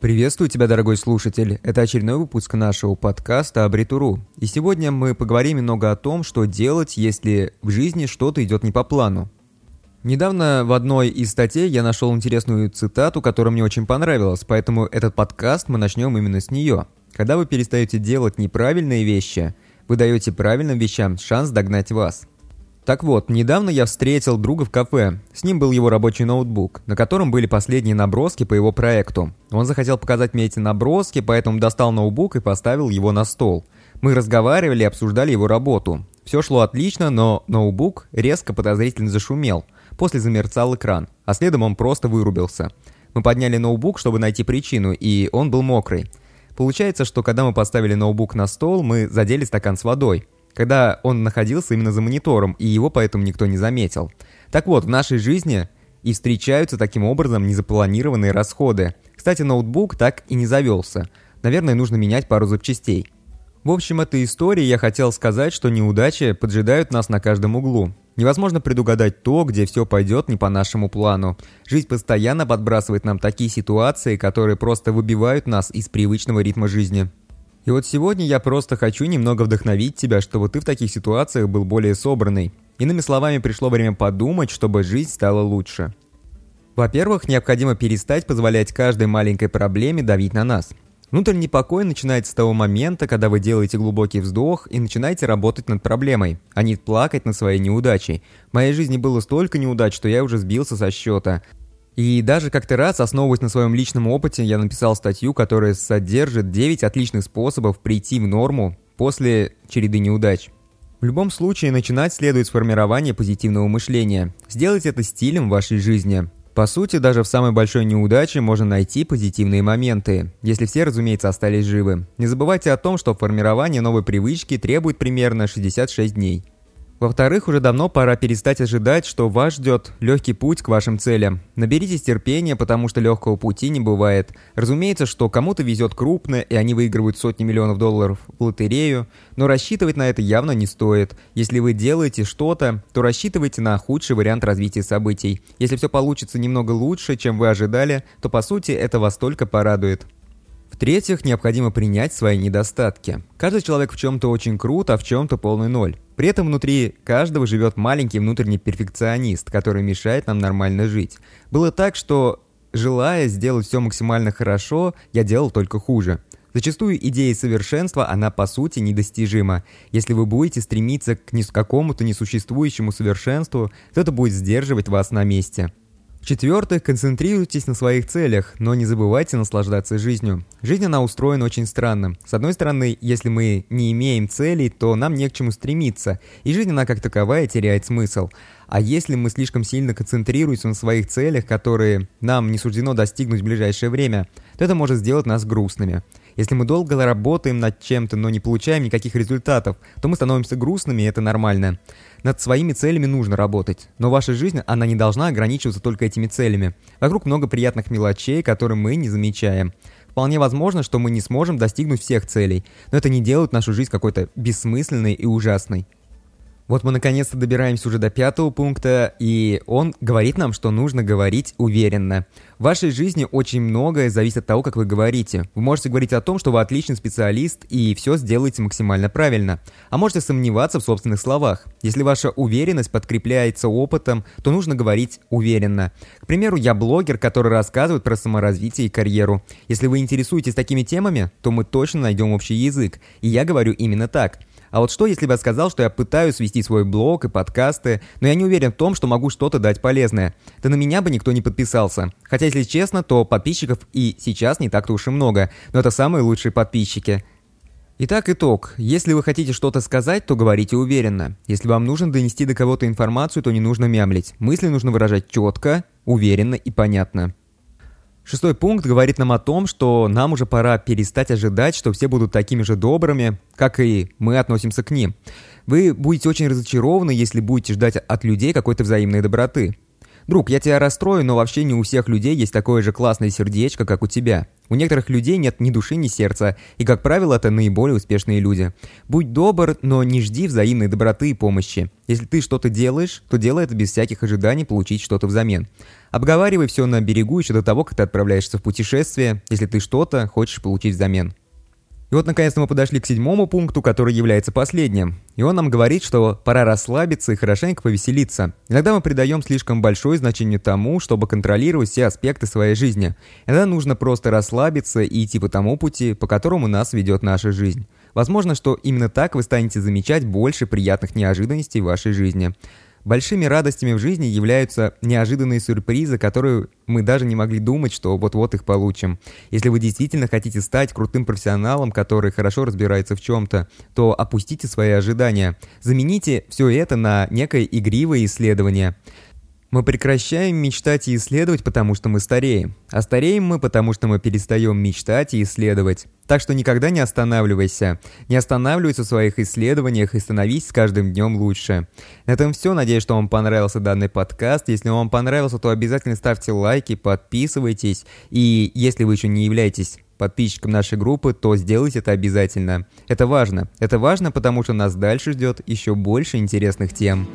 Приветствую тебя, дорогой слушатель. Это очередной выпуск нашего подкаста Абритуру. И сегодня мы поговорим немного о том, что делать, если в жизни что-то идет не по плану. Недавно в одной из статей я нашел интересную цитату, которая мне очень понравилась, поэтому этот подкаст мы начнем именно с нее. Когда вы перестаете делать неправильные вещи, вы даете правильным вещам шанс догнать вас. Так вот, недавно я встретил друга в кафе. С ним был его рабочий ноутбук, на котором были последние наброски по его проекту. Он захотел показать мне эти наброски, поэтому достал ноутбук и поставил его на стол. Мы разговаривали и обсуждали его работу. Все шло отлично, но ноутбук резко подозрительно зашумел. После замерцал экран, а следом он просто вырубился. Мы подняли ноутбук, чтобы найти причину, и он был мокрый. Получается, что когда мы поставили ноутбук на стол, мы задели стакан с водой когда он находился именно за монитором, и его поэтому никто не заметил. Так вот, в нашей жизни и встречаются таким образом незапланированные расходы. Кстати, ноутбук так и не завелся. Наверное, нужно менять пару запчастей. В общем, этой истории я хотел сказать, что неудачи поджидают нас на каждом углу. Невозможно предугадать то, где все пойдет не по нашему плану. Жизнь постоянно подбрасывает нам такие ситуации, которые просто выбивают нас из привычного ритма жизни. И вот сегодня я просто хочу немного вдохновить тебя, чтобы ты в таких ситуациях был более собранный. Иными словами, пришло время подумать, чтобы жизнь стала лучше. Во-первых, необходимо перестать позволять каждой маленькой проблеме давить на нас. Внутренний покой начинается с того момента, когда вы делаете глубокий вздох и начинаете работать над проблемой, а не плакать над своей неудачей. В моей жизни было столько неудач, что я уже сбился со счета. И даже как-то раз, основываясь на своем личном опыте, я написал статью, которая содержит 9 отличных способов прийти в норму после череды неудач. В любом случае, начинать следует с формирования позитивного мышления. Сделать это стилем вашей жизни. По сути, даже в самой большой неудаче можно найти позитивные моменты, если все, разумеется, остались живы. Не забывайте о том, что формирование новой привычки требует примерно 66 дней. Во-вторых, уже давно пора перестать ожидать, что вас ждет легкий путь к вашим целям. Наберитесь терпения, потому что легкого пути не бывает. Разумеется, что кому-то везет крупно, и они выигрывают сотни миллионов долларов в лотерею, но рассчитывать на это явно не стоит. Если вы делаете что-то, то рассчитывайте на худший вариант развития событий. Если все получится немного лучше, чем вы ожидали, то по сути это вас только порадует. В-третьих, необходимо принять свои недостатки. Каждый человек в чем-то очень крут, а в чем-то полный ноль. При этом внутри каждого живет маленький внутренний перфекционист, который мешает нам нормально жить. Было так, что, желая сделать все максимально хорошо, я делал только хуже. Зачастую идея совершенства, она по сути недостижима. Если вы будете стремиться к какому-то несуществующему совершенству, то это будет сдерживать вас на месте. В-четвертых, концентрируйтесь на своих целях, но не забывайте наслаждаться жизнью. Жизнь, она устроена очень странно. С одной стороны, если мы не имеем целей, то нам не к чему стремиться, и жизнь, она как таковая теряет смысл. А если мы слишком сильно концентрируемся на своих целях, которые нам не суждено достигнуть в ближайшее время, то это может сделать нас грустными. Если мы долго работаем над чем-то, но не получаем никаких результатов, то мы становимся грустными, и это нормально. Над своими целями нужно работать, но ваша жизнь, она не должна ограничиваться только этими целями. Вокруг много приятных мелочей, которые мы не замечаем. Вполне возможно, что мы не сможем достигнуть всех целей, но это не делает нашу жизнь какой-то бессмысленной и ужасной. Вот мы наконец-то добираемся уже до пятого пункта, и он говорит нам, что нужно говорить уверенно. В вашей жизни очень многое зависит от того, как вы говорите. Вы можете говорить о том, что вы отличный специалист и все сделаете максимально правильно. А можете сомневаться в собственных словах. Если ваша уверенность подкрепляется опытом, то нужно говорить уверенно. К примеру, я блогер, который рассказывает про саморазвитие и карьеру. Если вы интересуетесь такими темами, то мы точно найдем общий язык. И я говорю именно так. А вот что, если бы я сказал, что я пытаюсь вести свой блог и подкасты, но я не уверен в том, что могу что-то дать полезное? Да на меня бы никто не подписался. Хотя, если честно, то подписчиков и сейчас не так-то уж и много, но это самые лучшие подписчики. Итак, итог. Если вы хотите что-то сказать, то говорите уверенно. Если вам нужно донести до кого-то информацию, то не нужно мямлить. Мысли нужно выражать четко, уверенно и понятно. Шестой пункт говорит нам о том, что нам уже пора перестать ожидать, что все будут такими же добрыми, как и мы относимся к ним. Вы будете очень разочарованы, если будете ждать от людей какой-то взаимной доброты. Друг, я тебя расстрою, но вообще не у всех людей есть такое же классное сердечко, как у тебя. У некоторых людей нет ни души, ни сердца, и, как правило, это наиболее успешные люди. Будь добр, но не жди взаимной доброты и помощи. Если ты что-то делаешь, то делай это без всяких ожиданий получить что-то взамен. Обговаривай все на берегу еще до того, как ты отправляешься в путешествие, если ты что-то хочешь получить взамен. И вот наконец-то мы подошли к седьмому пункту, который является последним. И он нам говорит, что пора расслабиться и хорошенько повеселиться. Иногда мы придаем слишком большое значение тому, чтобы контролировать все аспекты своей жизни. Иногда нужно просто расслабиться и идти по тому пути, по которому нас ведет наша жизнь. Возможно, что именно так вы станете замечать больше приятных неожиданностей в вашей жизни. Большими радостями в жизни являются неожиданные сюрпризы, которые мы даже не могли думать, что вот-вот их получим. Если вы действительно хотите стать крутым профессионалом, который хорошо разбирается в чем-то, то опустите свои ожидания. Замените все это на некое игривое исследование. Мы прекращаем мечтать и исследовать, потому что мы стареем. А стареем мы, потому что мы перестаем мечтать и исследовать. Так что никогда не останавливайся. Не останавливайся в своих исследованиях и становись с каждым днем лучше. На этом все. Надеюсь, что вам понравился данный подкаст. Если вам понравился, то обязательно ставьте лайки, подписывайтесь. И если вы еще не являетесь подписчиком нашей группы, то сделайте это обязательно. Это важно. Это важно, потому что нас дальше ждет еще больше интересных тем.